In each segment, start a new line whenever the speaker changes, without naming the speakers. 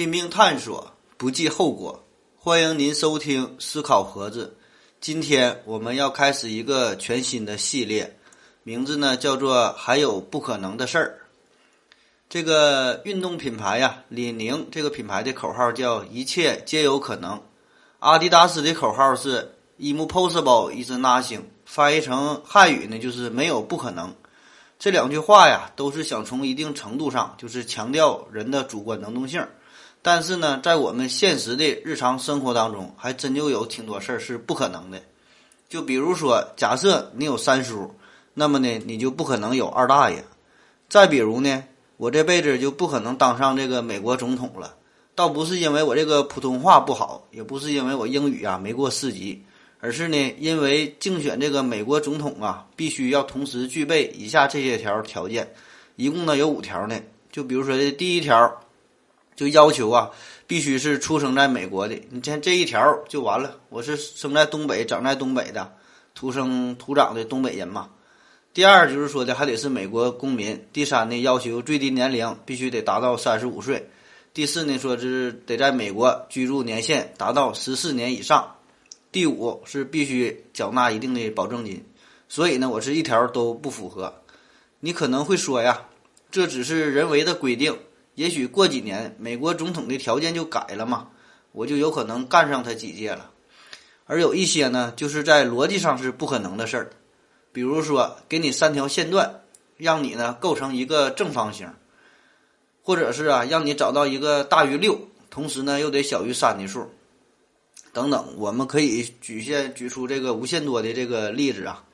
拼命探索，不计后果。欢迎您收听思考盒子。今天我们要开始一个全新的系列，名字呢叫做“还有不可能的事儿”。这个运动品牌呀，李宁这个品牌的口号叫“一切皆有可能”。阿迪达斯的口号是 “Impossible is nothing”，翻译成汉语呢就是“没有不可能”。这两句话呀，都是想从一定程度上就是强调人的主观能动性。但是呢，在我们现实的日常生活当中，还真就有挺多事儿是不可能的。就比如说，假设你有三叔，那么呢，你就不可能有二大爷。再比如呢，我这辈子就不可能当上这个美国总统了。倒不是因为我这个普通话不好，也不是因为我英语啊没过四级，而是呢，因为竞选这个美国总统啊，必须要同时具备以下这些条条件，一共呢有五条呢。就比如说这第一条。就要求啊，必须是出生在美国的。你像这一条就完了。我是生在东北、长在东北的，土生土长的东北人嘛。第二就是说的还得是美国公民。第三呢，要求最低年龄必须得达到三十五岁。第四呢，说是得在美国居住年限达到十四年以上。第五是必须缴纳一定的保证金。所以呢，我是一条都不符合。你可能会说呀，这只是人为的规定。也许过几年，美国总统的条件就改了嘛，我就有可能干上他几届了。而有一些呢，就是在逻辑上是不可能的事儿，比如说给你三条线段，让你呢构成一个正方形，或者是啊让你找到一个大于六，同时呢又得小于三的数，等等。我们可以举现举出这个无限多的这个例子啊。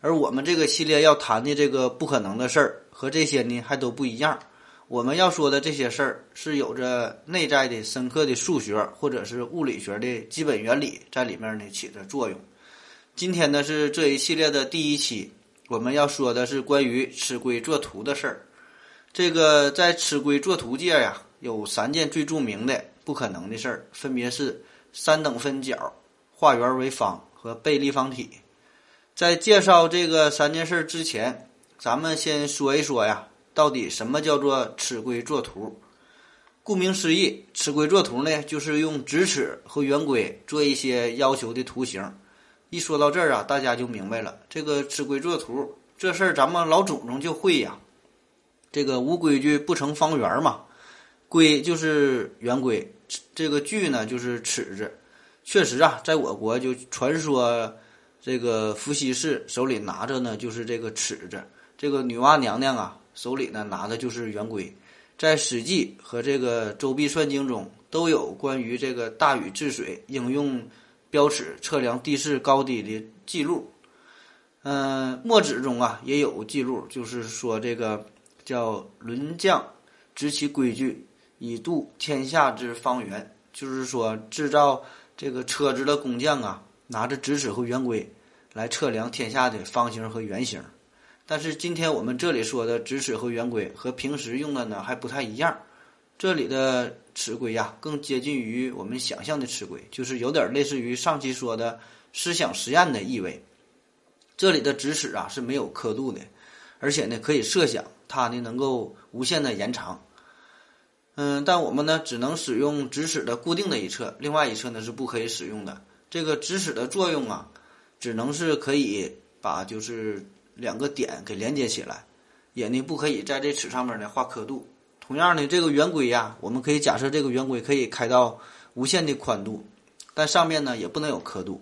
而我们这个系列要谈的这个不可能的事儿，和这些呢还都不一样。我们要说的这些事儿是有着内在的深刻的数学或者是物理学的基本原理在里面呢起着作用。今天呢是这一系列的第一期，我们要说的是关于吃龟作图的事儿。这个在吃龟作图界呀，有三件最著名的不可能的事儿，分别是三等分角、画圆为方和背立方体。在介绍这个三件事之前，咱们先说一说呀。到底什么叫做尺规作图？顾名思义，尺规作图呢，就是用直尺和圆规做一些要求的图形。一说到这儿啊，大家就明白了，这个尺规作图这事儿，咱们老祖宗就会呀。这个无规矩不成方圆嘛，规就是圆规，这个矩呢就是尺子。确实啊，在我国就传说，这个伏羲氏手里拿着呢就是这个尺子，这个女娲娘娘啊。手里呢拿的就是圆规，在《史记》和这个《周髀算经》中都有关于这个大禹治水应用标尺测量地势高低的记录。嗯，《墨子》中啊也有记录，就是说这个叫轮匠执其规矩以度天下之方圆，就是说制造这个车子的工匠啊拿着直尺和圆规来测量天下的方形和圆形。但是今天我们这里说的直尺和圆规和平时用的呢还不太一样，这里的尺规呀更接近于我们想象的尺规，就是有点类似于上期说的思想实验的意味。这里的直尺啊是没有刻度的，而且呢可以设想它呢能够无限的延长。嗯，但我们呢只能使用直尺的固定的一侧，另外一侧呢是不可以使用的。这个直尺的作用啊，只能是可以把就是。两个点给连接起来，也呢不可以在这尺上面呢画刻度。同样的，这个圆规呀，我们可以假设这个圆规可以开到无限的宽度，但上面呢也不能有刻度，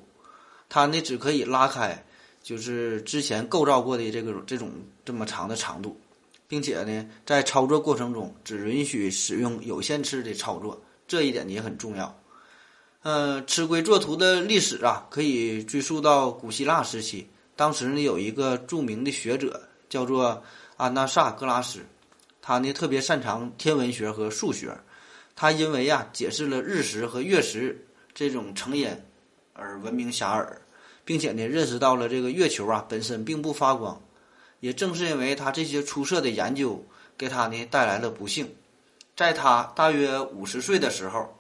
它呢只可以拉开，就是之前构造过的这个这种这么长的长度，并且呢在操作过程中只允许使用有限次的操作，这一点也很重要。呃，尺规作图的历史啊，可以追溯到古希腊时期。当时呢，有一个著名的学者叫做安纳萨格拉斯，他呢特别擅长天文学和数学。他因为呀解释了日食和月食这种成因而闻名遐迩，并且呢认识到了这个月球啊本身并不发光。也正是因为他这些出色的研究，给他呢带来了不幸。在他大约五十岁的时候，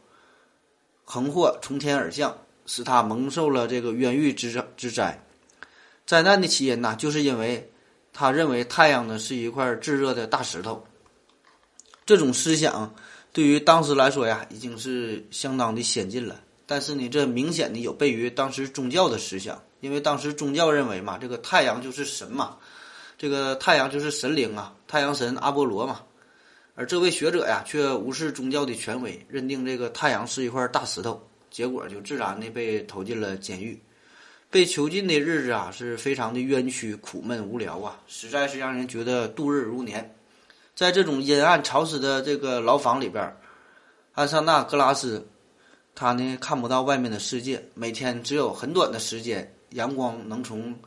横祸从天而降，使他蒙受了这个冤狱之之灾。灾难的起因呢，就是因为他认为太阳呢是一块炙热的大石头。这种思想对于当时来说呀，已经是相当的先进了。但是呢，这明显的有悖于当时宗教的思想，因为当时宗教认为嘛，这个太阳就是神嘛，这个太阳就是神灵啊，太阳神阿波罗嘛。而这位学者呀，却无视宗教的权威，认定这个太阳是一块大石头，结果就自然的被投进了监狱。被囚禁的日子啊，是非常的冤屈、苦闷、无聊啊，实在是让人觉得度日如年。在这种阴暗潮湿的这个牢房里边，安桑纳·格拉斯，他呢看不到外面的世界，每天只有很短的时间，阳光能从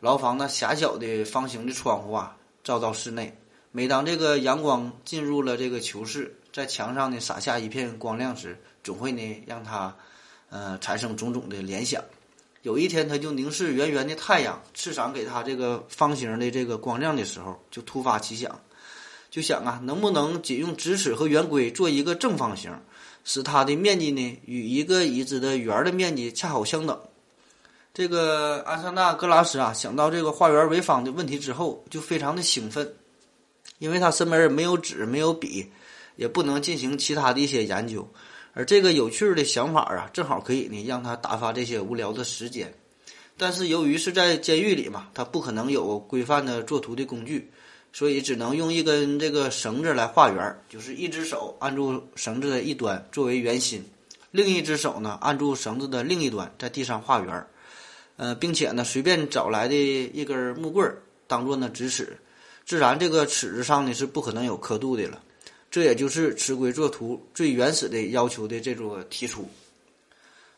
牢房那狭小的方形的窗户啊照到室内。每当这个阳光进入了这个囚室，在墙上呢洒下一片光亮时，总会呢让他，呃产生种种的联想。有一天，他就凝视圆圆的太阳，刺赏给他这个方形的这个光亮的时候，就突发奇想，就想啊，能不能仅用直尺和圆规做一个正方形，使它的面积呢与一个已知的圆的面积恰好相等。这个安桑纳·格拉斯啊，想到这个画圆为方的问题之后，就非常的兴奋。因为他身边没有纸，没有笔，也不能进行其他的一些研究，而这个有趣的想法啊，正好可以呢让他打发这些无聊的时间。但是由于是在监狱里嘛，他不可能有规范的作图的工具，所以只能用一根这个绳子来画圆，就是一只手按住绳子的一端作为圆心，另一只手呢按住绳子的另一端在地上画圆，呃，并且呢随便找来的一根木棍当做呢直尺。自然，这个尺子上呢是不可能有刻度的了，这也就是尺规作图最原始的要求的这种提出。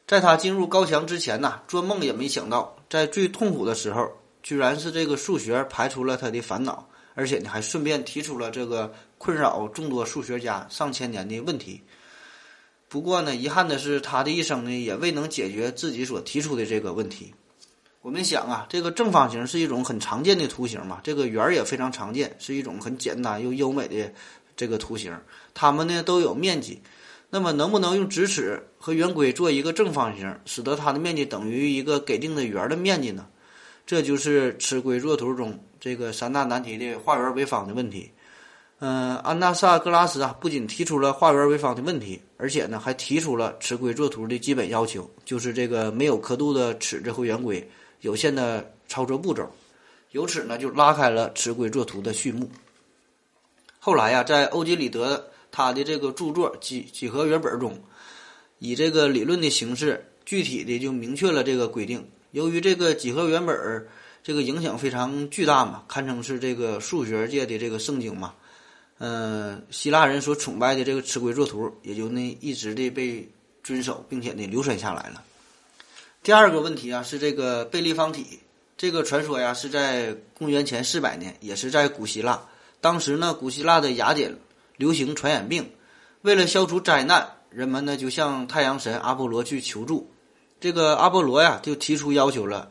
在他进入高墙之前呢，做梦也没想到，在最痛苦的时候，居然是这个数学排除了他的烦恼，而且呢还顺便提出了这个困扰众多数学家上千年的问题。不过呢，遗憾的是，他的一生呢也未能解决自己所提出的这个问题。我们想啊，这个正方形是一种很常见的图形嘛，这个圆儿也非常常见，是一种很简单又优美的这个图形。它们呢都有面积，那么能不能用直尺和圆规做一个正方形，使得它的面积等于一个给定的圆的面积呢？这就是尺规作图中这个三大难题的画圆为方的问题。嗯，安纳萨格拉斯啊，不仅提出了画圆为方的问题，而且呢还提出了尺规作图的基本要求，就是这个没有刻度的尺子和圆规。有限的操作步骤，由此呢就拉开了尺规作图的序幕。后来呀，在欧几里得他的这个著作《几几何原本》中，以这个理论的形式，具体的就明确了这个规定。由于这个几何原本这个影响非常巨大嘛，堪称是这个数学界的这个圣经嘛。嗯，希腊人所崇拜的这个尺规作图，也就那一直的被遵守，并且呢流传下来了。第二个问题啊，是这个贝立方体。这个传说呀，是在公元前四百年，也是在古希腊。当时呢，古希腊的雅典流行传染病，为了消除灾难，人们呢就向太阳神阿波罗去求助。这个阿波罗呀，就提出要求了，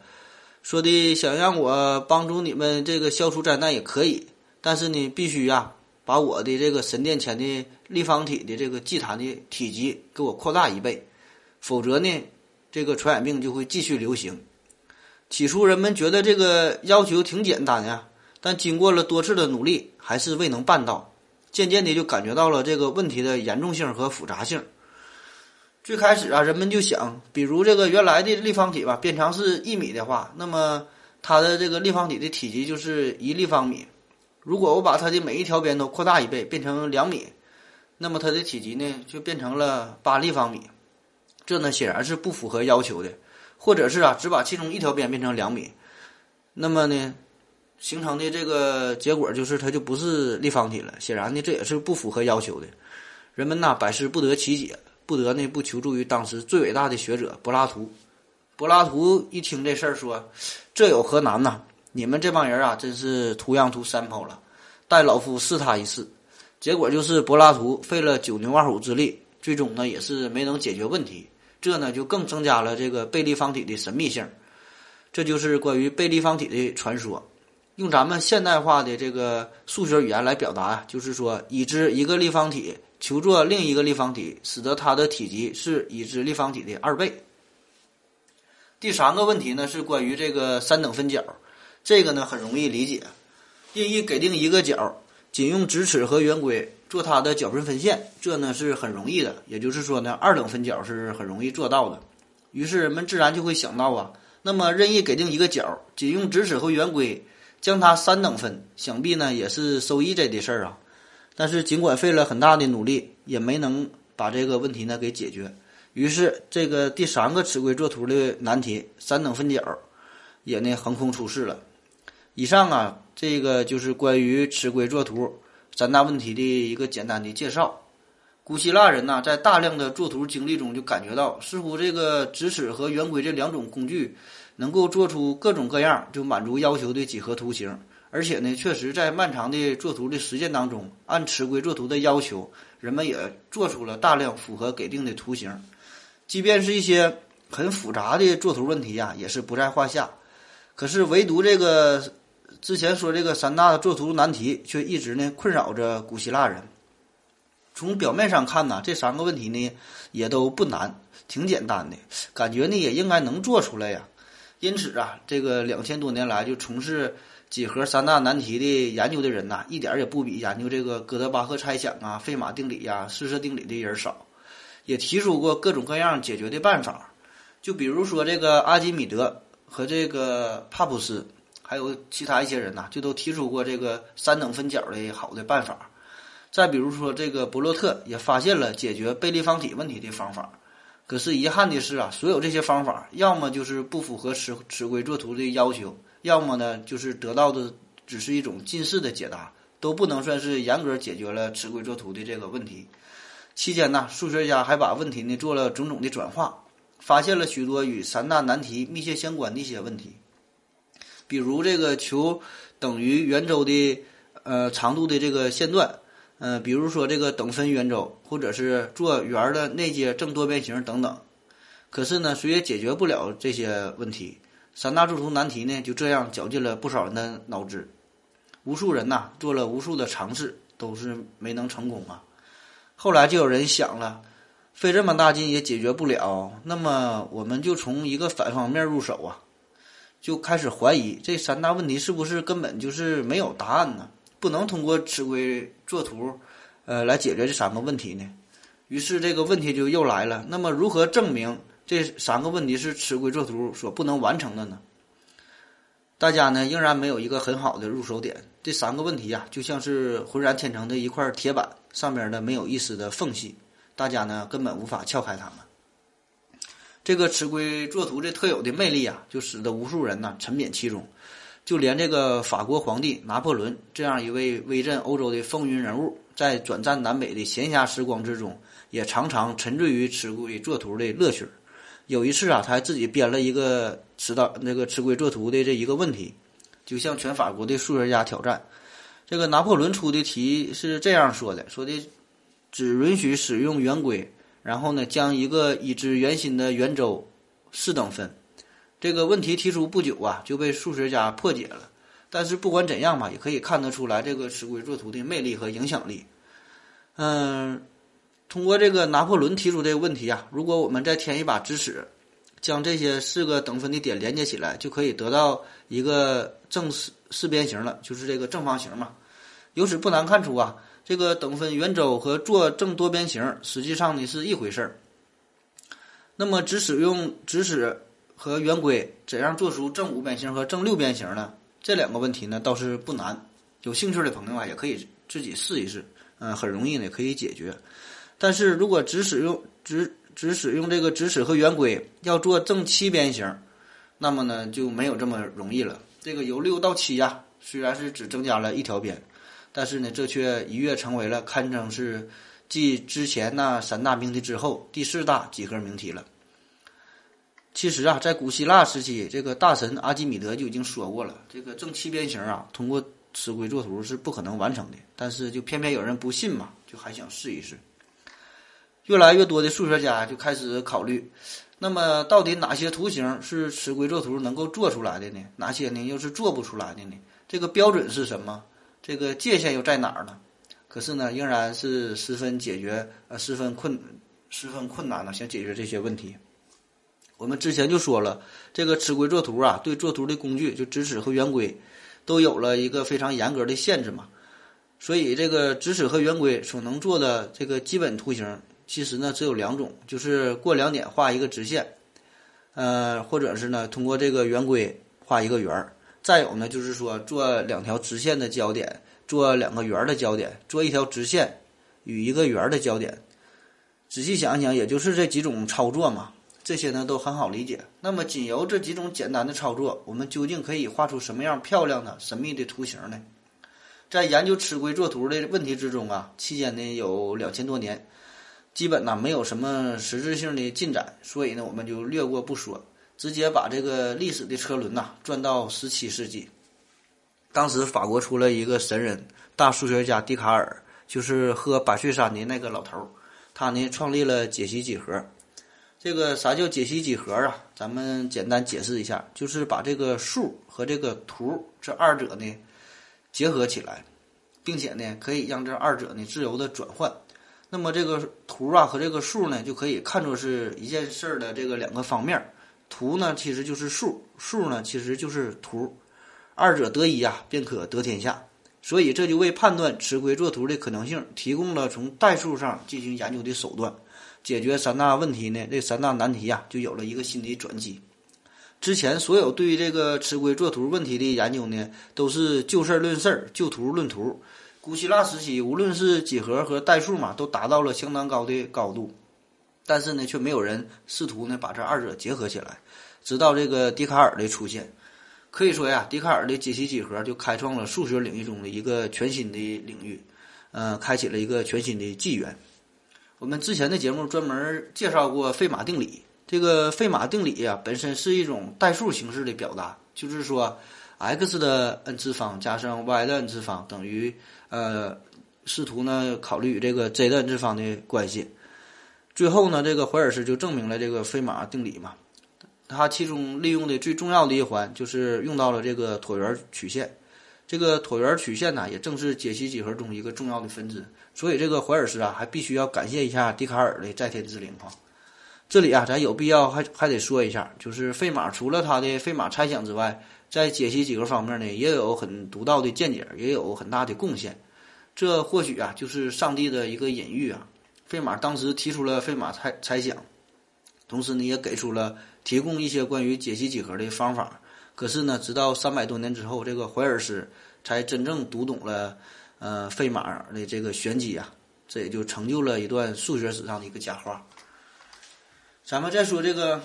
说的想让我帮助你们这个消除灾难也可以，但是呢，必须呀，把我的这个神殿前的立方体的这个祭坛的体积给我扩大一倍，否则呢。这个传染病就会继续流行。起初人们觉得这个要求挺简单呀，但经过了多次的努力，还是未能办到。渐渐的就感觉到了这个问题的严重性和复杂性。最开始啊，人们就想，比如这个原来的立方体吧，边长是一米的话，那么它的这个立方体的体积就是一立方米。如果我把它的每一条边都扩大一倍，变成两米，那么它的体积呢，就变成了八立方米。这呢显然是不符合要求的，或者是啊只把其中一条边变成两米，那么呢形成的这个结果就是它就不是立方体了。显然呢这也是不符合要求的。人们呐百思不得其解，不得呢不求助于当时最伟大的学者柏拉图。柏拉图一听这事儿说，这有何难呐？你们这帮人啊真是图样图三跑了，待老夫试他一试。结果就是柏拉图费了九牛二虎之力，最终呢也是没能解决问题。这呢就更增加了这个贝立方体的神秘性，这就是关于贝立方体的传说。用咱们现代化的这个数学语言来表达，就是说已知一个立方体求作另一个立方体，使得它的体积是已知立方体的二倍。第三个问题呢是关于这个三等分角，这个呢很容易理解，定义给定一个角，仅用直尺和圆规做它的角分分线，这呢是很容易的。也就是说呢，二等分角是很容易做到的。于是人们自然就会想到啊，那么任意给定一个角，仅用直尺和圆规将它三等分，想必呢也是收益这的事儿啊。但是尽管费了很大的努力，也没能把这个问题呢给解决。于是这个第三个尺规作图的难题——三等分角，也呢横空出世了。以上啊，这个就是关于尺规作图三大问题的一个简单的介绍。古希腊人呢，在大量的作图经历中，就感觉到似乎这个直尺和圆规这两种工具能够做出各种各样就满足要求的几何图形，而且呢，确实在漫长的作图的实践当中，按尺规作图的要求，人们也做出了大量符合给定的图形。即便是一些很复杂的作图问题呀，也是不在话下。可是唯独这个。之前说这个三大作图难题，却一直呢困扰着古希腊人。从表面上看呢，这三个问题呢也都不难，挺简单的，感觉呢也应该能做出来呀。因此啊，这个两千多年来就从事几何三大难题的研究的人呐，一点也不比研究这个哥德巴赫猜想啊、费马定理呀、四色定理的人少，也提出过各种各样解决的办法。就比如说这个阿基米德和这个帕普斯。还有其他一些人呐，就都提出过这个三等分角的好的办法。再比如说，这个伯洛特也发现了解决贝利方体问题的方法。可是遗憾的是啊，所有这些方法要么就是不符合尺尺规作图的要求，要么呢就是得到的只是一种近似的解答，都不能算是严格解决了尺规作图的这个问题。期间呢，数学家还把问题呢做了种种的转化，发现了许多与三大难题密切相关的一些问题。比如这个求等于圆周的呃长度的这个线段，嗯，比如说这个等分圆周，或者是做圆的内接正多边形等等。可是呢，谁也解决不了这些问题。三大作图难题呢，就这样绞尽了不少人的脑汁。无数人呐，做了无数的尝试，都是没能成功啊。后来就有人想了，费这么大劲也解决不了，那么我们就从一个反方面入手啊。就开始怀疑这三大问题是不是根本就是没有答案呢？不能通过尺规作图，呃，来解决这三个问题呢？于是这个问题就又来了。那么如何证明这三个问题是尺规作图所不能完成的呢？大家呢仍然没有一个很好的入手点。这三个问题呀，就像是浑然天成的一块铁板，上面呢没有一丝的缝隙，大家呢根本无法撬开它们。这个尺规作图这特有的魅力啊，就使得无数人呢沉湎其中，就连这个法国皇帝拿破仑这样一位威震欧洲的风云人物，在转战南北的闲暇时光之中，也常常沉醉于尺规作图的乐趣。有一次啊，他还自己编了一个尺道那个尺规作图的这一个问题，就向全法国的数学家挑战。这个拿破仑出的题是这样说的：说的只允许使用圆规。然后呢，将一个已知圆心的圆周四等分，这个问题提出不久啊，就被数学家破解了。但是不管怎样吧，也可以看得出来这个尺规作图的魅力和影响力。嗯，通过这个拿破仑提出这个问题啊，如果我们再添一把直尺，将这些四个等分的点连接起来，就可以得到一个正四四边形了，就是这个正方形嘛。由此不难看出啊。这个等分圆周和做正多边形实际上呢是一回事儿。那么只使用直尺和圆规，怎样做出正五边形和正六边形呢？这两个问题呢倒是不难，有兴趣的朋友啊也可以自己试一试，嗯，很容易呢可以解决。但是如果只使用只只使用这个直尺和圆规要做正七边形，那么呢就没有这么容易了。这个由六到七呀，虽然是只增加了一条边。但是呢，这却一跃成为了堪称是继之前那三大命题之后第四大几何命题了。其实啊，在古希腊时期，这个大神阿基米德就已经说过了，这个正七边形啊，通过尺规作图是不可能完成的。但是就偏偏有人不信嘛，就还想试一试。越来越多的数学家就开始考虑，那么到底哪些图形是尺规作图能够做出来的呢？哪些呢又是做不出来的呢？这个标准是什么？这个界限又在哪儿呢？可是呢，仍然是十分解决呃十分困十分困难的，想解决这些问题。我们之前就说了，这个尺规作图啊，对作图的工具就直尺和圆规，都有了一个非常严格的限制嘛。所以这个直尺和圆规所能做的这个基本图形，其实呢只有两种，就是过两点画一个直线，呃，或者是呢通过这个圆规画一个圆儿。再有呢就是说做两条直线的交点，做两个圆儿的交点，做一条直线与一个圆儿的交点。仔细想想，也就是这几种操作嘛。这些呢都很好理解。那么仅由这几种简单的操作，我们究竟可以画出什么样漂亮的、神秘的图形呢？在研究尺规作图的问题之中啊，期间呢有两千多年，基本呢没有什么实质性的进展，所以呢我们就略过不说，直接把这个历史的车轮呐转到十七世纪。当时法国出了一个神人，大数学家笛卡尔，就是喝百岁山的那个老头儿，他呢创立了解析几何。这个啥叫解析几何啊？咱们简单解释一下，就是把这个数和这个图这二者呢。结合起来，并且呢，可以让这二者呢自由的转换。那么这个图啊和这个数呢，就可以看作是一件事儿的这个两个方面。图呢其实就是数，数呢其实就是图，二者得一呀，便可得天下。所以这就为判断尺规作图的可能性提供了从代数上进行研究的手段。解决三大问题呢，这三大难题呀，就有了一个新的转机。之前所有对于这个尺规作图问题的研究呢，都是就事论事儿，就图论图。古希腊时期，无论是几何和代数嘛，都达到了相当高的高度，但是呢，却没有人试图呢把这二者结合起来。直到这个笛卡尔的出现，可以说呀，笛卡尔的解析几何就开创了数学领域中的一个全新的领域，呃，开启了一个全新的纪元。我们之前的节目专门介绍过费马定理。这个费马定理呀，本身是一种代数形式的表达，就是说，x 的 n 次方加上 y 的 n 次方等于呃，试图呢考虑这个 z 的 n 次方的关系。最后呢，这个怀尔斯就证明了这个费马定理嘛。它其中利用的最重要的一环就是用到了这个椭圆曲线。这个椭圆曲线呢，也正是解析几何中一个重要的分支。所以这个怀尔斯啊，还必须要感谢一下笛卡尔的在天之灵哈。这里啊，咱有必要还还得说一下，就是费马除了他的费马猜想之外，在解析几何方面呢，也有很独到的见解，也有很大的贡献。这或许啊，就是上帝的一个隐喻啊。费马当时提出了费马猜猜想，同时呢，也给出了提供一些关于解析几何的方法。可是呢，直到三百多年之后，这个怀尔斯才真正读懂了呃费马的这个玄机啊，这也就成就了一段数学史上的一个佳话。咱们再说这个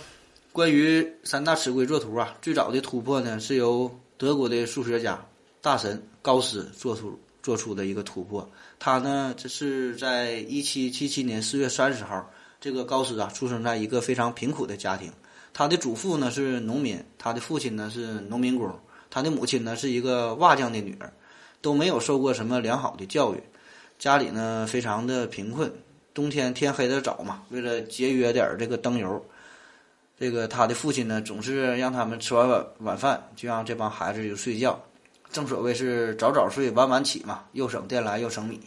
关于三大尺规作图啊，最早的突破呢，是由德国的数学家大神高斯做出做出的一个突破。他呢，这是在一七七七年四月三十号，这个高斯啊，出生在一个非常贫苦的家庭。他的祖父呢是农民，他的父亲呢是农民工，他的母亲呢是一个瓦匠的女儿，都没有受过什么良好的教育，家里呢非常的贫困。冬天天黑的早嘛，为了节约点这个灯油，这个他的父亲呢总是让他们吃完晚晚饭就让这帮孩子就睡觉。正所谓是早早睡晚晚起嘛，又省电来又省米。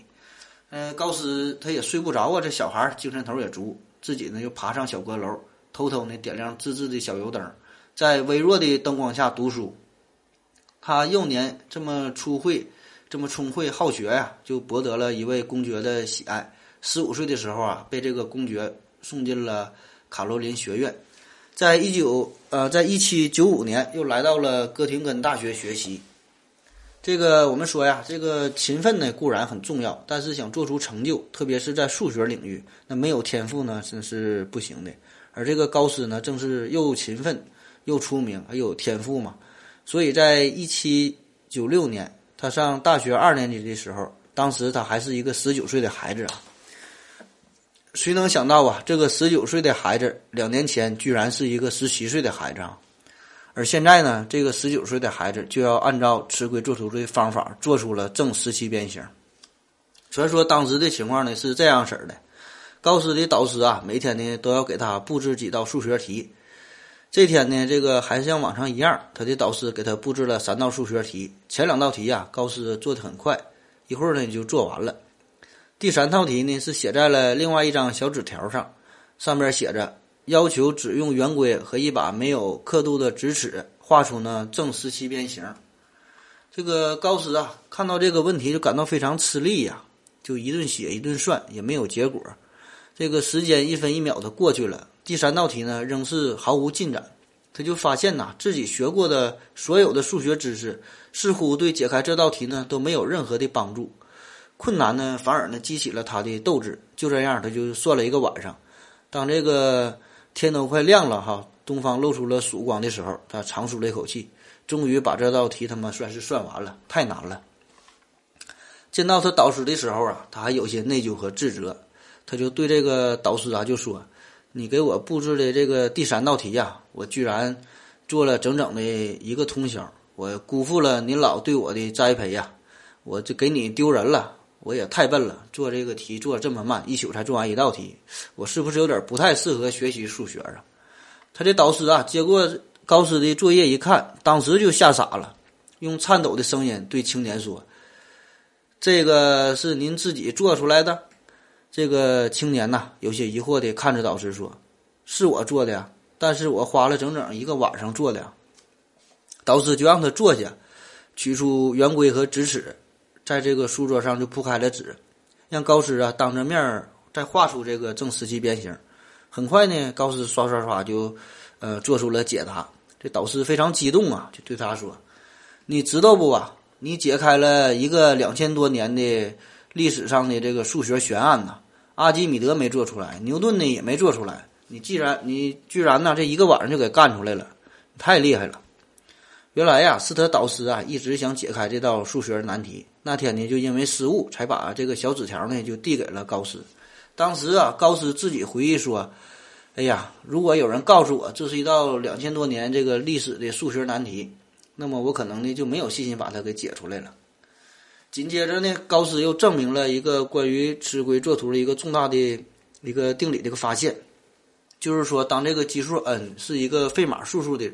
嗯，高斯他也睡不着啊，这小孩精神头也足，自己呢又爬上小阁楼，偷偷呢点亮自制的小油灯，在微弱的灯光下读书。他幼年这么粗慧，这么聪慧好学呀，就博得了一位公爵的喜爱。十五岁的时候啊，被这个公爵送进了卡罗琳学院，在一九呃，在一七九五年又来到了哥廷根大学学习。这个我们说呀，这个勤奋呢固然很重要，但是想做出成就，特别是在数学领域，那没有天赋呢真是不行的。而这个高斯呢，正是又勤奋又出名，还有天赋嘛。所以在一七九六年，他上大学二年级的时候，当时他还是一个十九岁的孩子啊。谁能想到啊？这个十九岁的孩子，两年前居然是一个十七岁的孩子啊！而现在呢，这个十九岁的孩子就要按照尺规作图的方法做出了正十七边形。传说当时的情况呢是这样式的：高斯的导师啊，每天呢都要给他布置几道数学题。这天呢，这个还是像往常一样，他的导师给他布置了三道数学题。前两道题呀，高斯做的很快，一会儿呢就做完了。第三套题呢是写在了另外一张小纸条上，上面写着要求只用圆规和一把没有刻度的直尺画出呢正十七边形。这个高斯啊，看到这个问题就感到非常吃力呀，就一顿写一顿算也没有结果。这个时间一分一秒的过去了，第三道题呢仍是毫无进展。他就发现呐，自己学过的所有的数学知识似乎对解开这道题呢都没有任何的帮助。困难呢反而呢激起了他的斗志。就这样，他就算了一个晚上。当这个天都快亮了哈，东方露出了曙光的时候，他长舒了一口气，终于把这道题他妈算是算完了。太难了。见到他导师的时候啊，他还有些内疚和自责。他就对这个导师啊就说：“你给我布置的这个第三道题呀，我居然做了整整的一个通宵，我辜负了您老对我的栽培呀！我就给你丢人了，我也太笨了，做这个题做这么慢，一宿才做完一道题，我是不是有点不太适合学习数学啊？”他这导师啊接过高斯的作业一看，当时就吓傻了，用颤抖的声音对青年说：“这个是您自己做出来的？”这个青年呐，有些疑惑地看着导师说：“是我做的呀，但是我花了整整一个晚上做的。”导师就让他坐下，取出圆规和直尺，在这个书桌上就铺开了纸，让高斯啊当着面儿再画出这个正十七边形。很快呢，高斯刷刷刷就呃做出了解答。这导师非常激动啊，就对他说：“你知道不啊？你解开了一个两千多年的历史上的这个数学悬案呐。”阿基米德没做出来，牛顿呢也没做出来。你既然你居然呢这一个晚上就给干出来了，太厉害了！原来呀是他导师啊一直想解开这道数学难题。那天呢就因为失误，才把这个小纸条呢就递给了高斯。当时啊高斯自己回忆说：“哎呀，如果有人告诉我这是一道两千多年这个历史的数学难题，那么我可能呢就没有信心把它给解出来了。”紧接着呢，高斯又证明了一个关于尺规作图的一个重大的一个定理的一个发现，就是说，当这个基数 n 是一个费马数数的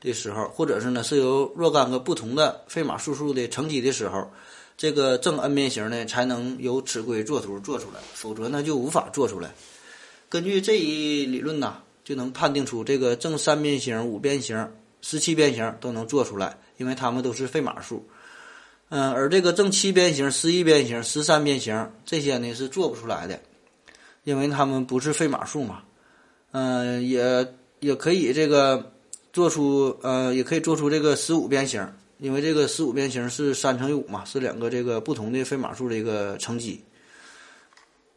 的时候，或者是呢是由若干个不同的费马数数的乘积的时候，这个正 n 边形呢才能由尺规作图做出来，否则呢就无法做出来。根据这一理论呢，就能判定出这个正三边形、五边形、十七边形都能做出来，因为它们都是费马数。嗯，而这个正七边形、十一边形、十三边形这些呢是做不出来的，因为它们不是费马数嘛。嗯，也也可以这个做出呃，也可以做出这个十五边形，因为这个十五边形是三乘以五嘛，是两个这个不同的费马数的一个乘积。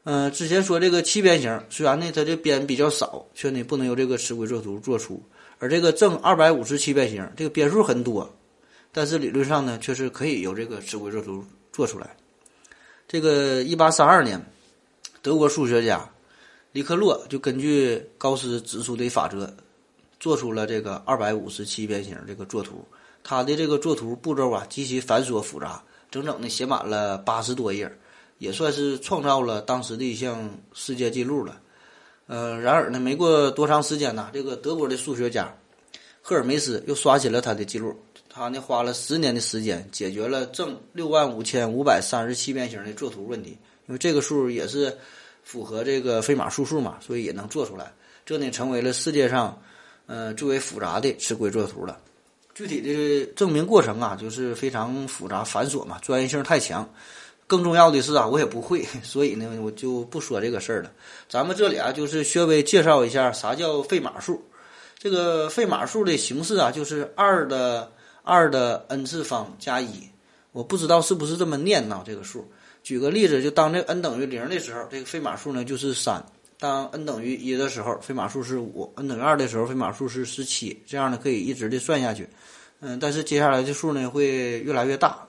嗯，之前说这个七边形，虽然呢它这边比较少，却呢不能由这个尺规作图做出，而这个正二百五十七边形，这个边数很多。但是理论上呢，却是可以由这个尺规作图做出来。这个一八三二年，德国数学家里克洛就根据高斯指出的法则，做出了这个二百五十七边形这个作图。他的这个作图步骤啊极其繁琐复杂，整整的写满了八十多页，也算是创造了当时的一项世界纪录了。呃，然而呢，没过多长时间呢，这个德国的数学家赫尔梅斯又刷新了他的记录。他呢花了十年的时间解决了正六万五千五百三十七边形的作图问题，因为这个数也是符合这个费马数数嘛，所以也能做出来。这呢成为了世界上呃最为复杂的尺规作图了。具体的证明过程啊，就是非常复杂繁琐嘛，专业性太强。更重要的是啊，我也不会，所以呢我就不说这个事儿了。咱们这里啊就是稍微介绍一下啥叫费马数。这个费马数的形式啊，就是二的。二的 n 次方加一，我不知道是不是这么念呢？这个数，举个例子，就当这 n 等于零的时候，这个费马数呢就是三；当 n 等于一的时候，费马数是五；n 等于二的时候，费马数是十七。这样呢可以一直的算下去。嗯，但是接下来的数呢会越来越大。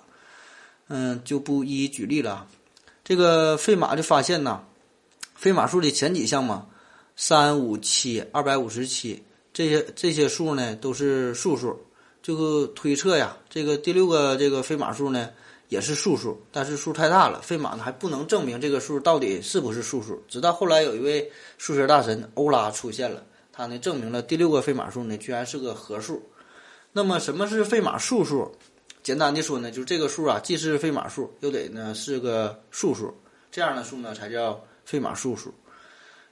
嗯，就不一一举例了。这个费马就发现呢，费马数的前几项嘛，三、五、七、二百五十七这些这些数呢都是素数。这个推测呀，这个第六个这个费马数呢，也是素数，但是数太大了，费马呢还不能证明这个数到底是不是素数。直到后来有一位数学大神欧拉出现了，他呢证明了第六个费马数呢居然是个合数。那么什么是费马素数？简单的说呢，就是这个数啊，既是费马数，又得呢是个素数，这样的数呢才叫费马素数。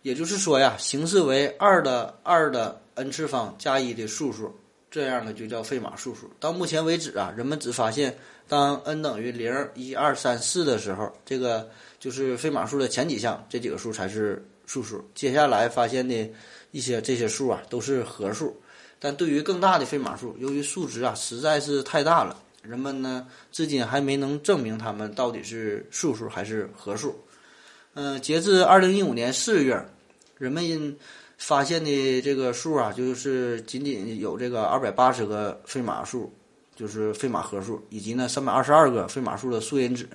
也就是说呀，形式为二的二的 n 次方加一的素数。这样的就叫费马素数。到目前为止啊，人们只发现当 n 等于零、一、二、三、四的时候，这个就是费马数的前几项，这几个数才是素数。接下来发现的一些这些数啊，都是合数。但对于更大的费马数，由于数值啊实在是太大了，人们呢至今还没能证明它们到底是素数还是合数。嗯，截至二零一五年四月，人们因发现的这个数啊，就是仅仅有这个二百八十个费马数，就是费马合数，以及呢三百二十二个费马数的素因子。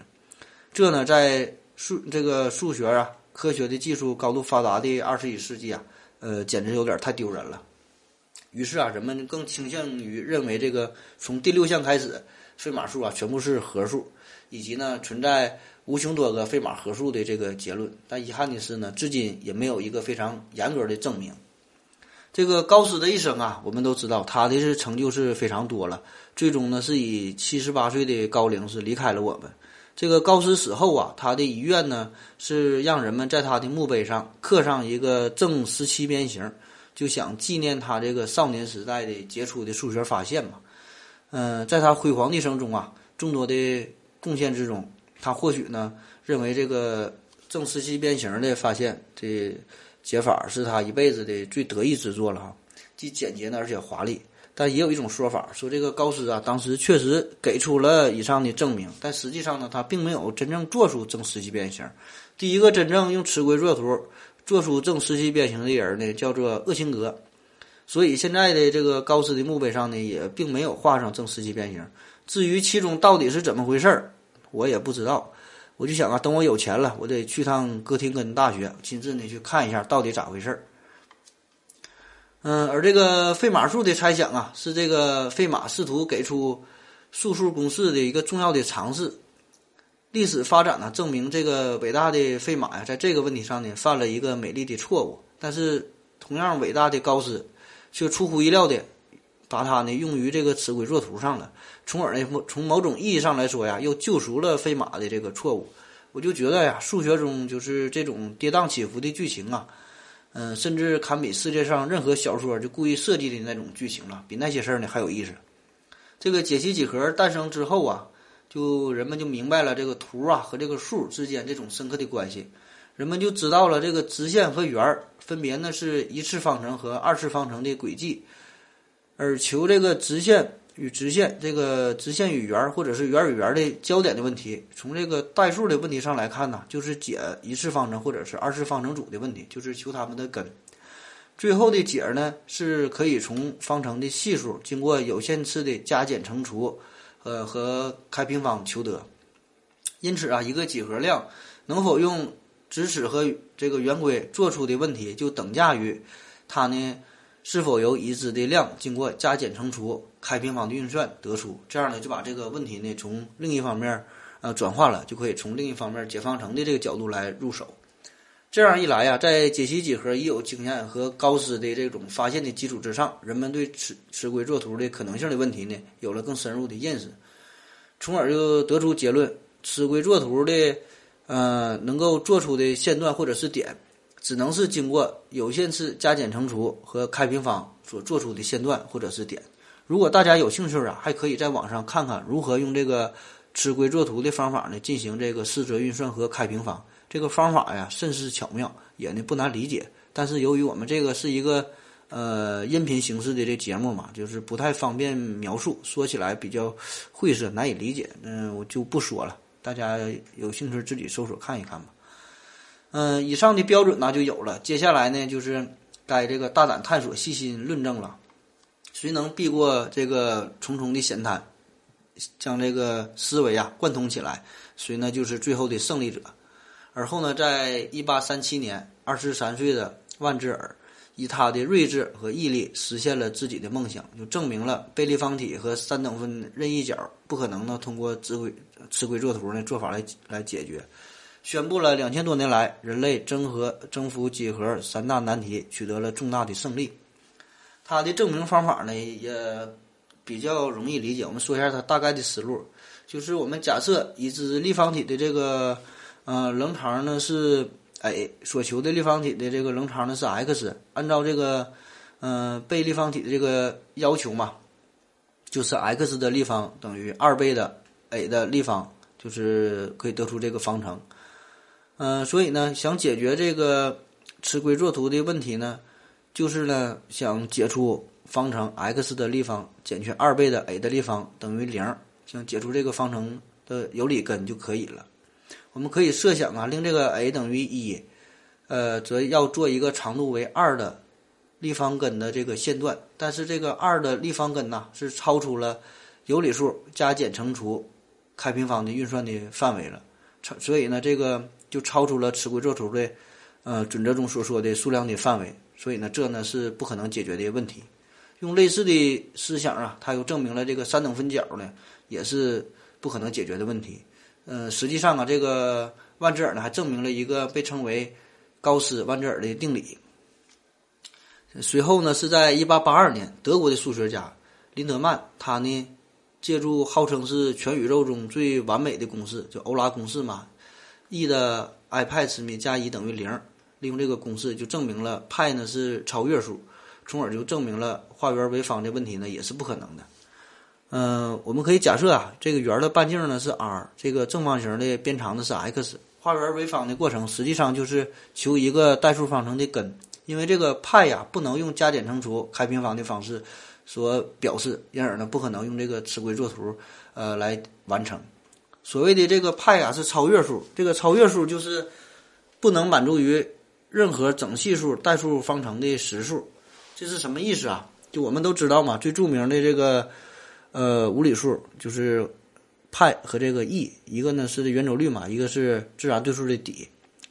这呢，在数这个数学啊、科学的技术高度发达的二十一世纪啊，呃，简直有点太丢人了。于是啊，人们更倾向于认为这个从第六项开始，费马数啊全部是合数，以及呢存在。无穷多个费马合数的这个结论，但遗憾的是呢，至今也没有一个非常严格的证明。这个高斯的一生啊，我们都知道他的是成就是非常多了，最终呢是以七十八岁的高龄是离开了我们。这个高斯死后啊，他的遗愿呢是让人们在他的墓碑上刻上一个正十七边形，就想纪念他这个少年时代的杰出的数学发现嘛。嗯，在他辉煌的一生中啊，众多的贡献之中。他或许呢认为这个正十七边形的发现，这解法是他一辈子的最得意之作了哈，既简洁呢而且华丽。但也有一种说法说，这个高斯啊当时确实给出了以上的证明，但实际上呢他并没有真正做出正十七边形。第一个真正用尺规作图做出正十七边形的人呢叫做厄辛格，所以现在的这个高斯的墓碑上呢也并没有画上正十七边形。至于其中到底是怎么回事儿？我也不知道，我就想啊，等我有钱了，我得去趟哥廷根大学，亲自呢去看一下到底咋回事儿。嗯，而这个费马数的猜想啊，是这个费马试图给出素数公式的一个重要的尝试。历史发展呢，证明这个伟大的费马呀，在这个问题上呢，犯了一个美丽的错误。但是，同样伟大的高斯，却出乎意料的。把它呢用于这个尺规作图上了，从而呢从某种意义上来说呀，又救赎了飞马的这个错误。我就觉得呀，数学中就是这种跌宕起伏的剧情啊，嗯，甚至堪比世界上任何小说就故意设计的那种剧情了，比那些事儿呢还有意思。这个解析几何诞生之后啊，就人们就明白了这个图啊和这个数之间这种深刻的关系，人们就知道了这个直线和圆儿分别呢是一次方程和二次方程的轨迹。而求这个直线与直线，这个直线与圆或者是圆与圆的交点的问题，从这个代数的问题上来看呢，就是解一次方程或者是二次方程组的问题，就是求它们的根。最后的解呢，是可以从方程的系数经过有限次的加减乘除，呃和开平方求得。因此啊，一个几何量能否用直尺和这个圆规做出的问题，就等价于它呢。是否由已知的量经过加减乘除、开平方的运算得出？这样呢，就把这个问题呢从另一方面呃转化了，就可以从另一方面解方程的这个角度来入手。这样一来呀，在解析几何已有经验和高斯的这种发现的基础之上，人们对尺尺规作图的可能性的问题呢有了更深入的认识，从而就得出结论：尺规作图的呃能够做出的线段或者是点。只能是经过有限次加减乘除和开平方所做出的线段或者是点。如果大家有兴趣啊，还可以在网上看看如何用这个尺规作图的方法呢进行这个四则运算和开平方。这个方法呀甚是巧妙，也呢不难理解。但是由于我们这个是一个呃音频形式的这节目嘛，就是不太方便描述，说起来比较晦涩难以理解，嗯，我就不说了。大家有兴趣自己搜索看一看吧。嗯，以上的标准呢就有了。接下来呢，就是该这个大胆探索、细心论证了。谁能避过这个重重的险滩，将这个思维啊贯通起来，谁呢就是最后的胜利者。而后呢，在一八三七年，二十三岁的万智尔以他的睿智和毅力实现了自己的梦想，就证明了贝立方体和三等分任意角不可能呢通过直规尺规作图的做法来来解决。宣布了两千多年来人类征和征服几何三大难题取得了重大的胜利。它的证明方法呢也比较容易理解。我们说一下它大概的思路，就是我们假设已知立方体的这个呃棱长呢是 a，所求的立方体的这个棱长呢是 x，按照这个嗯被立方体的这个要求嘛，就是 x 的立方等于二倍的 a 的立方，就是可以得出这个方程。嗯，所以呢，想解决这个吃规作图的问题呢，就是呢，想解出方程 x 的立方减去二倍的 a 的立方等于零，想解出这个方程的有理根就可以了。我们可以设想啊，令这个 a 等于一，呃，则要做一个长度为二的立方根的这个线段，但是这个二的立方根呐，是超出了有理数加减乘除开平方的运算的范围了，所以呢，这个。就超出了尺规作图的，呃，准则中所说的数量的范围，所以呢，这呢是不可能解决的问题。用类似的思想啊，它又证明了这个三等分角呢也是不可能解决的问题。呃，实际上啊，这个万兹尔呢还证明了一个被称为高斯万兹尔的定理。随后呢，是在一八八二年，德国的数学家林德曼，他呢借助号称是全宇宙中最完美的公式，就欧拉公式嘛。E 的 i 派次幂加一等于零，利用这个公式就证明了派呢是超越数，从而就证明了画圆为方的问题呢也是不可能的。嗯，我们可以假设啊，这个圆的半径呢是 r，这个正方形的边长呢是 x，画圆为方的过程实际上就是求一个代数方程的根，因为这个派呀不能用加减乘除开平方的方式所表示，因而呢不可能用这个尺规作图呃来完成。所谓的这个派啊是超越数，这个超越数就是不能满足于任何整系数代数方程的实数，这是什么意思啊？就我们都知道嘛，最著名的这个呃无理数就是派和这个 e，一个呢是圆周率嘛，一个是自然对数的底。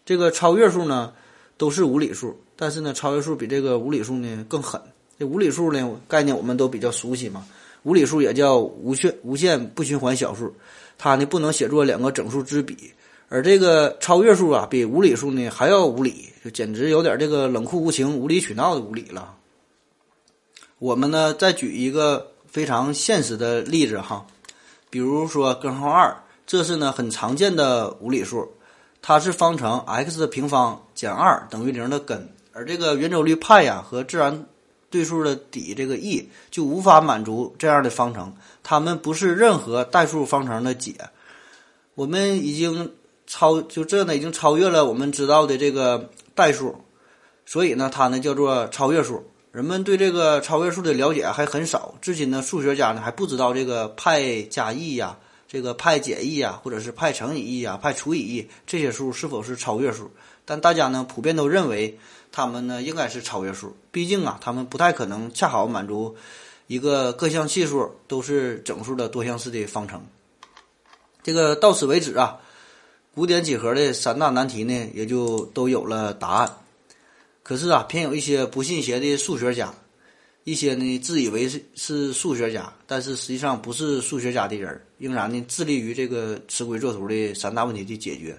这个超越数呢都是无理数，但是呢超越数比这个无理数呢更狠。这无理数呢概念我们都比较熟悉嘛，无理数也叫无限无限不循环小数。它呢不能写作两个整数之比，而这个超越数啊，比无理数呢还要无理，就简直有点这个冷酷无情、无理取闹的无理了。我们呢再举一个非常现实的例子哈，比如说根号二，这是呢很常见的无理数，它是方程 x 的平方减二等于零的根，而这个圆周率派呀和自然对数的底这个 e 就无法满足这样的方程。它们不是任何代数方程的解，我们已经超就这呢已经超越了我们知道的这个代数，所以呢它呢叫做超越数。人们对这个超越数的了解还很少，至今呢数学家呢还不知道这个派加 e 呀，这个派减 e 呀，或者是派乘以 e 呀，派除以 e 这些数是否是超越数？但大家呢普遍都认为他们呢应该是超越数，毕竟啊他们不太可能恰好满足。一个各项系数都是整数的多项式的方程，这个到此为止啊，古典几何的三大难题呢也就都有了答案。可是啊，偏有一些不信邪的数学家，一些呢自以为是是数学家，但是实际上不是数学家的人，仍然呢致力于这个吃规作图的三大问题的解决，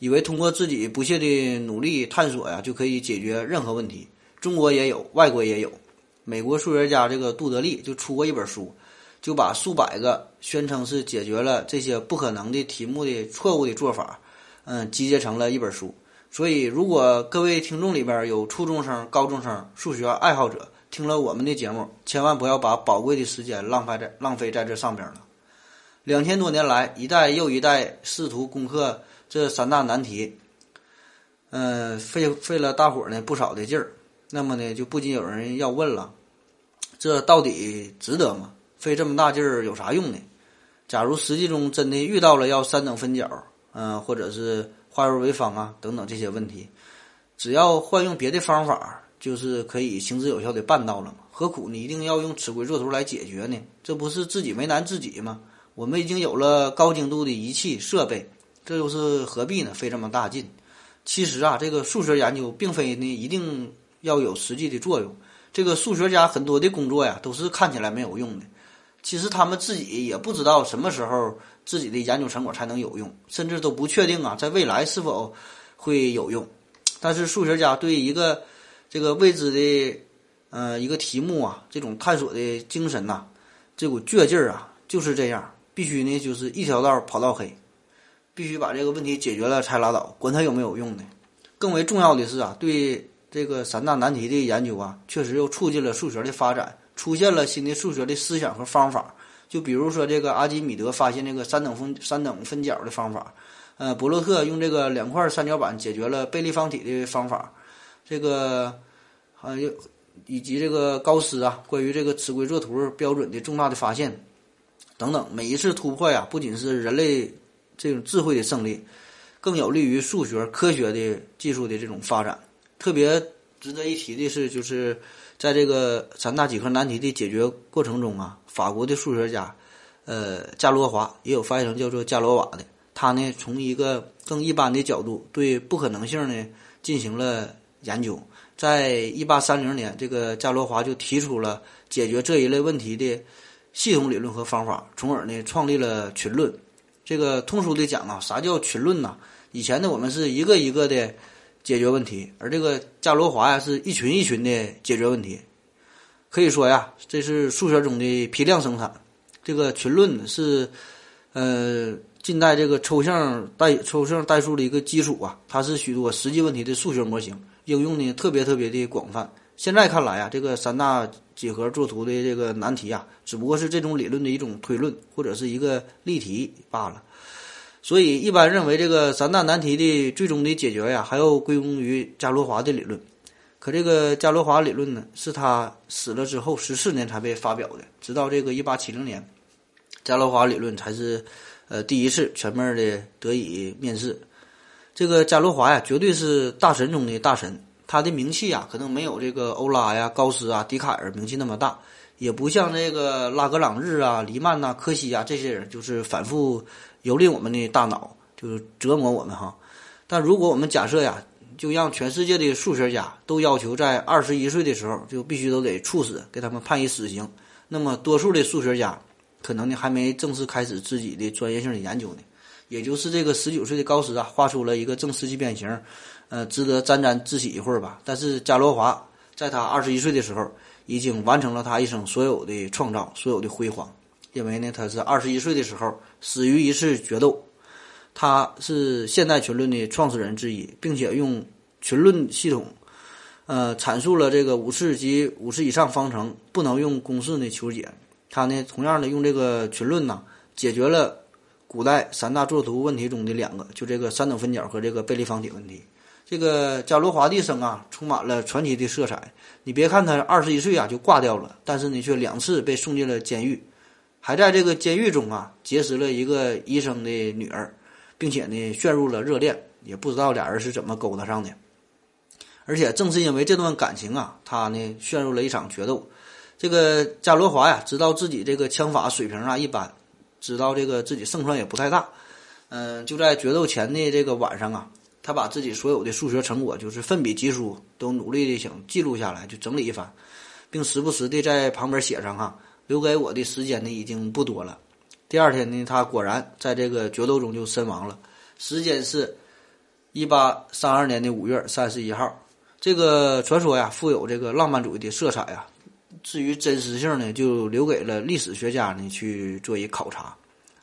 以为通过自己不懈的努力探索呀，就可以解决任何问题。中国也有，外国也有。美国数学家这个杜德利就出过一本书，就把数百个宣称是解决了这些不可能的题目的错误的做法，嗯，集结成了一本书。所以，如果各位听众里边有初中生、高中生、数学爱好者，听了我们的节目，千万不要把宝贵的时间浪费在浪费在这上边了。两千多年来，一代又一代试图攻克这三大难题，嗯，费费了大伙儿呢不少的劲儿。那么呢，就不禁有人要问了。这到底值得吗？费这么大劲儿有啥用呢？假如实际中真的遇到了要三等分角，嗯，或者是化圆为方啊等等这些问题，只要换用别的方法，就是可以行之有效的办到了吗？何苦你一定要用尺规作图来解决呢？这不是自己为难自己吗？我们已经有了高精度的仪器设备，这又是何必呢？费这么大劲？其实啊，这个数学研究并非呢一定要有实际的作用。这个数学家很多的工作呀，都是看起来没有用的。其实他们自己也不知道什么时候自己的研究成果才能有用，甚至都不确定啊，在未来是否会有用。但是数学家对一个这个未知的呃一个题目啊，这种探索的精神呐，这股倔劲儿啊，就是这样，必须呢就是一条道跑到黑，必须把这个问题解决了才拉倒，管它有没有用呢。更为重要的是啊，对。这个三大难题的研究啊，确实又促进了数学的发展，出现了新的数学的思想和方法。就比如说这个阿基米德发现这个三等分三等分角的方法，呃，伯洛特用这个两块三角板解决了贝立方体的方法，这个还有以及这个高斯啊关于这个尺规作图标准的重大的发现等等，每一次突破呀，不仅是人类这种智慧的胜利，更有利于数学科学的技术的这种发展。特别值得一提的是，就是在这个三大几何难题的解决过程中啊。法国的数学家，呃，伽罗华也有翻译成叫做伽罗瓦的。他呢，从一个更一般的角度对不可能性呢进行了研究。在一八三零年，这个伽罗华就提出了解决这一类问题的系统理论和方法，从而呢创立了群论。这个通俗的讲啊，啥叫群论呢？以前呢，我们是一个一个的解决问题，而这个伽罗华呀，是一群一群的解决问题。可以说呀，这是数学中的批量生产。这个群论是，呃，近代这个抽象代抽象代数的一个基础啊。它是许多实际问题的数学模型，应用呢特别特别的广泛。现在看来啊，这个三大几何作图的这个难题啊，只不过是这种理论的一种推论，或者是一个例题罢了。所以，一般认为这个三大难题的最终的解决呀，还要归功于伽罗华的理论。可这个伽罗华理论呢，是他死了之后十四年才被发表的。直到这个一八七零年，伽罗华理论才是呃第一次全面的得以面世。这个伽罗华呀，绝对是大神中的大神。他的名气啊，可能没有这个欧拉呀、高斯啊、笛卡尔名气那么大，也不像这个拉格朗日啊、黎曼呐、柯西啊这些人，就是反复蹂躏我们的大脑，就是折磨我们哈。但如果我们假设呀，就让全世界的数学家都要求在二十一岁的时候就必须都得处死，给他们判以死刑。那么多数的数学家可能呢还没正式开始自己的专业性的研究呢。也就是这个十九岁的高斯啊，画出了一个正四季变形，呃，值得沾沾自喜一会儿吧。但是伽罗华在他二十一岁的时候已经完成了他一生所有的创造，所有的辉煌。因为呢，他是二十一岁的时候死于一次决斗。他是现代群论的创始人之一，并且用群论系统，呃，阐述了这个五次及五次以上方程不能用公式呢求解。他呢，同样的用这个群论呢，解决了古代三大作图问题中的两个，就这个三等分角和这个贝立方体问题。这个伽罗华的一生啊，充满了传奇的色彩。你别看他二十一岁啊就挂掉了，但是呢，却两次被送进了监狱，还在这个监狱中啊结识了一个医生的女儿。并且呢，陷入了热恋，也不知道俩人是怎么勾搭上的。而且正是因为这段感情啊，他呢陷入了一场决斗。这个伽罗华呀，知道自己这个枪法水平啊一般，知道这个自己胜算也不太大。嗯，就在决斗前的这个晚上啊，他把自己所有的数学成果，就是奋笔疾书，都努力的想记录下来，就整理一番，并时不时的在旁边写上哈，留给我的时间呢已经不多了。第二天呢，他果然在这个决斗中就身亡了。时间是，一八三二年的五月三十一号。这个传说呀，富有这个浪漫主义的色彩呀。至于真实性呢，就留给了历史学家呢去做一考察。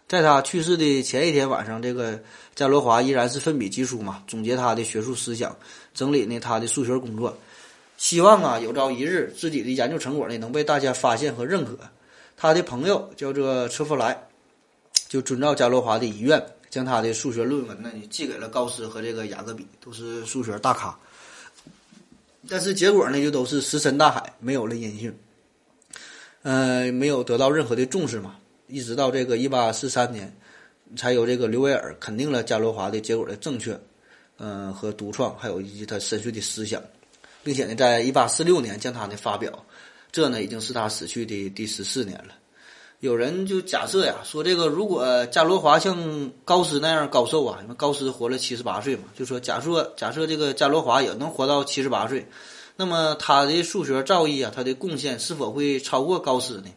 在他去世的前一天晚上，这个伽罗华依然是奋笔疾书嘛，总结他的学术思想，整理呢他的数学工作，希望啊有朝一日自己的研究成果呢能被大家发现和认可。他的朋友叫做车夫莱。就遵照伽罗华的遗愿，将他的数学论文呢寄给了高斯和这个雅各比，都是数学大咖。但是结果呢，就都是石沉大海，没有了音讯。呃，没有得到任何的重视嘛。一直到这个一八四三年，才有这个刘维尔肯定了伽罗华的结果的正确，嗯，和独创，还有以及他深邃的思想，并且呢，在一八四六年将他呢发表。这呢，已经是他死去的第十四年了。有人就假设呀，说这个如果伽罗华像高斯那样高寿啊，因为高斯活了七十八岁嘛，就说假设假设这个伽罗华也能活到七十八岁，那么他的数学造诣啊，他的贡献是否会超过高斯呢？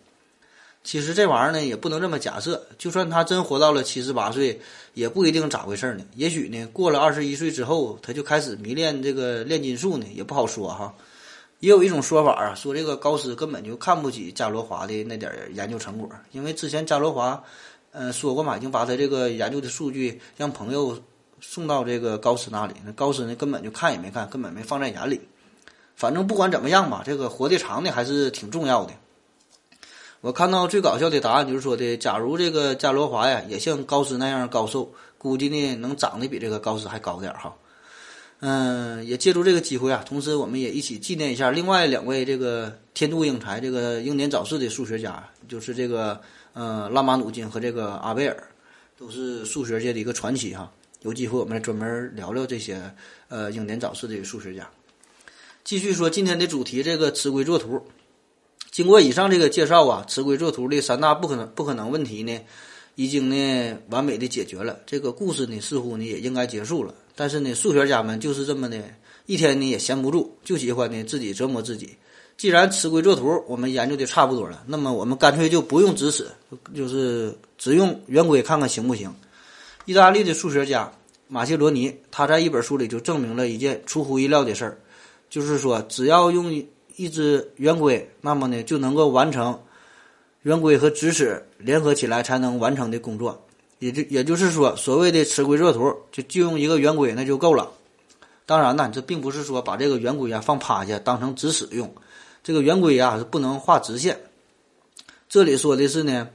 其实这玩意儿呢也不能这么假设，就算他真活到了七十八岁，也不一定咋回事呢。也许呢过了二十一岁之后，他就开始迷恋这个炼金术呢，也不好说哈。也有一种说法啊，说这个高斯根本就看不起伽罗华的那点研究成果，因为之前伽罗华，呃，说过嘛，已经把他这个研究的数据让朋友送到这个高斯那里，那高斯呢根本就看也没看，根本没放在眼里。反正不管怎么样吧，这个活得长的还是挺重要的。我看到最搞笑的答案就是说的，假如这个伽罗华呀也像高斯那样高瘦，估计呢能长得比这个高斯还高点儿哈。嗯，也借助这个机会啊，同时我们也一起纪念一下另外两位这个天妒英才、这个英年早逝的数学家，就是这个呃拉马努金和这个阿贝尔，都是数学界的一个传奇哈。有机会我们来专门聊聊这些呃英年早逝的数学家。继续说今天的主题，这个磁规作图。经过以上这个介绍啊，磁规作图的三大不可能不可能问题呢，已经呢完美的解决了。这个故事呢似乎呢也应该结束了。但是呢，数学家们就是这么的，一天呢也闲不住，就喜欢呢自己折磨自己。既然磁规作图我们研究的差不多了，那么我们干脆就不用直尺，就是只用圆规看看行不行？意大利的数学家马切罗尼他在一本书里就证明了一件出乎意料的事儿，就是说只要用。一支圆规，那么呢就能够完成圆规和直尺联合起来才能完成的工作。也就也就是说，所谓的尺规作图，就就用一个圆规那就够了。当然呢，这并不是说把这个圆规啊放趴下当成直尺用，这个圆规啊是不能画直线。这里说的是呢，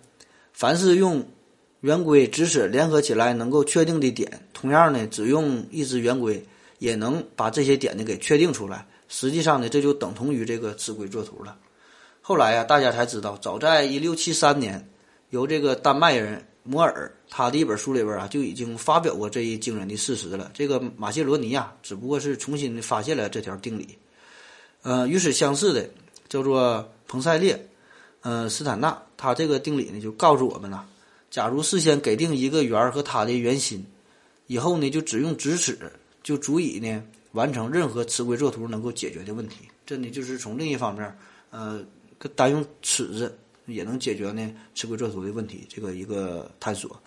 凡是用圆规、直尺联合起来能够确定的点，同样呢，只用一支圆规也能把这些点呢给确定出来。实际上呢，这就等同于这个磁规作图了。后来呀，大家才知道，早在一六七三年，由这个丹麦人摩尔他的一本书里边啊，就已经发表过这一惊人的事实了。这个马切罗尼呀，只不过是重新发现了这条定理。呃，与此相似的叫做彭塞列，呃，斯坦纳，他这个定理呢，就告诉我们呐，假如事先给定一个圆和它的圆心，以后呢，就只用直尺就足以呢。完成任何磁规作图能够解决的问题，这呢就是从另一方面，呃，单用尺子也能解决呢磁规作图的问题，这个一个探索。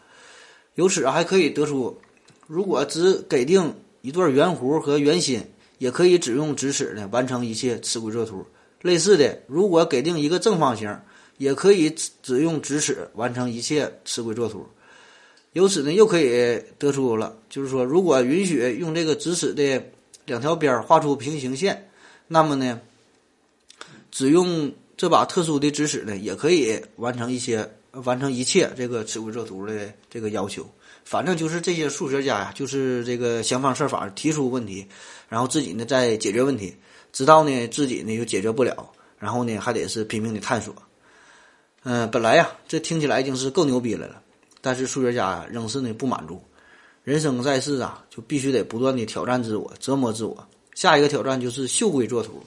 由此还可以得出，如果只给定一段圆弧和圆心，也可以只用直尺呢完成一切磁规作图。类似的，如果给定一个正方形，也可以只只用直尺完成一切磁规作图。由此呢，又可以得出了，就是说，如果允许用这个直尺的。两条边画出平行线，那么呢，只用这把特殊的直尺呢，也可以完成一些完成一切这个尺规作图的这个要求。反正就是这些数学家呀，就是这个想方设法提出问题，然后自己呢再解决问题，直到呢自己呢又解决不了，然后呢还得是拼命的探索。嗯，本来呀这听起来已经是够牛逼了了，但是数学家仍是呢不满足。人生在世啊，就必须得不断的挑战自我，折磨自我。下一个挑战就是绣规作图，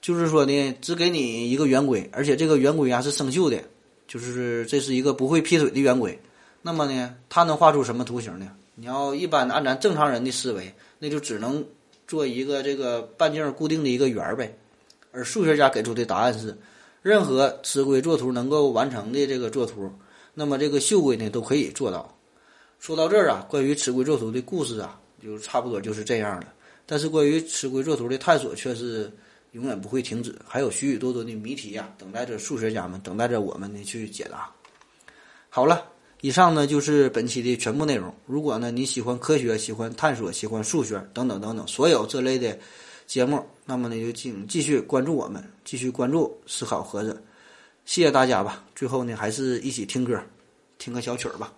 就是说呢，只给你一个圆规，而且这个圆规啊是生锈的，就是这是一个不会劈腿的圆规。那么呢，它能画出什么图形呢？你要一般按咱正常人的思维，那就只能做一个这个半径固定的一个圆呗。而数学家给出的答案是，任何磁规作图能够完成的这个作图，那么这个绣规呢都可以做到。说到这儿啊，关于尺规作图的故事啊，就差不多就是这样了。但是关于尺规作图的探索却是永远不会停止，还有许许多多的谜题呀，等待着数学家们，等待着我们呢去解答。好了，以上呢就是本期的全部内容。如果呢你喜欢科学、喜欢探索、喜欢数学等等等等所有这类的节目，那么呢就请继续关注我们，继续关注思考盒子。谢谢大家吧。最后呢，还是一起听歌，听个小曲儿吧。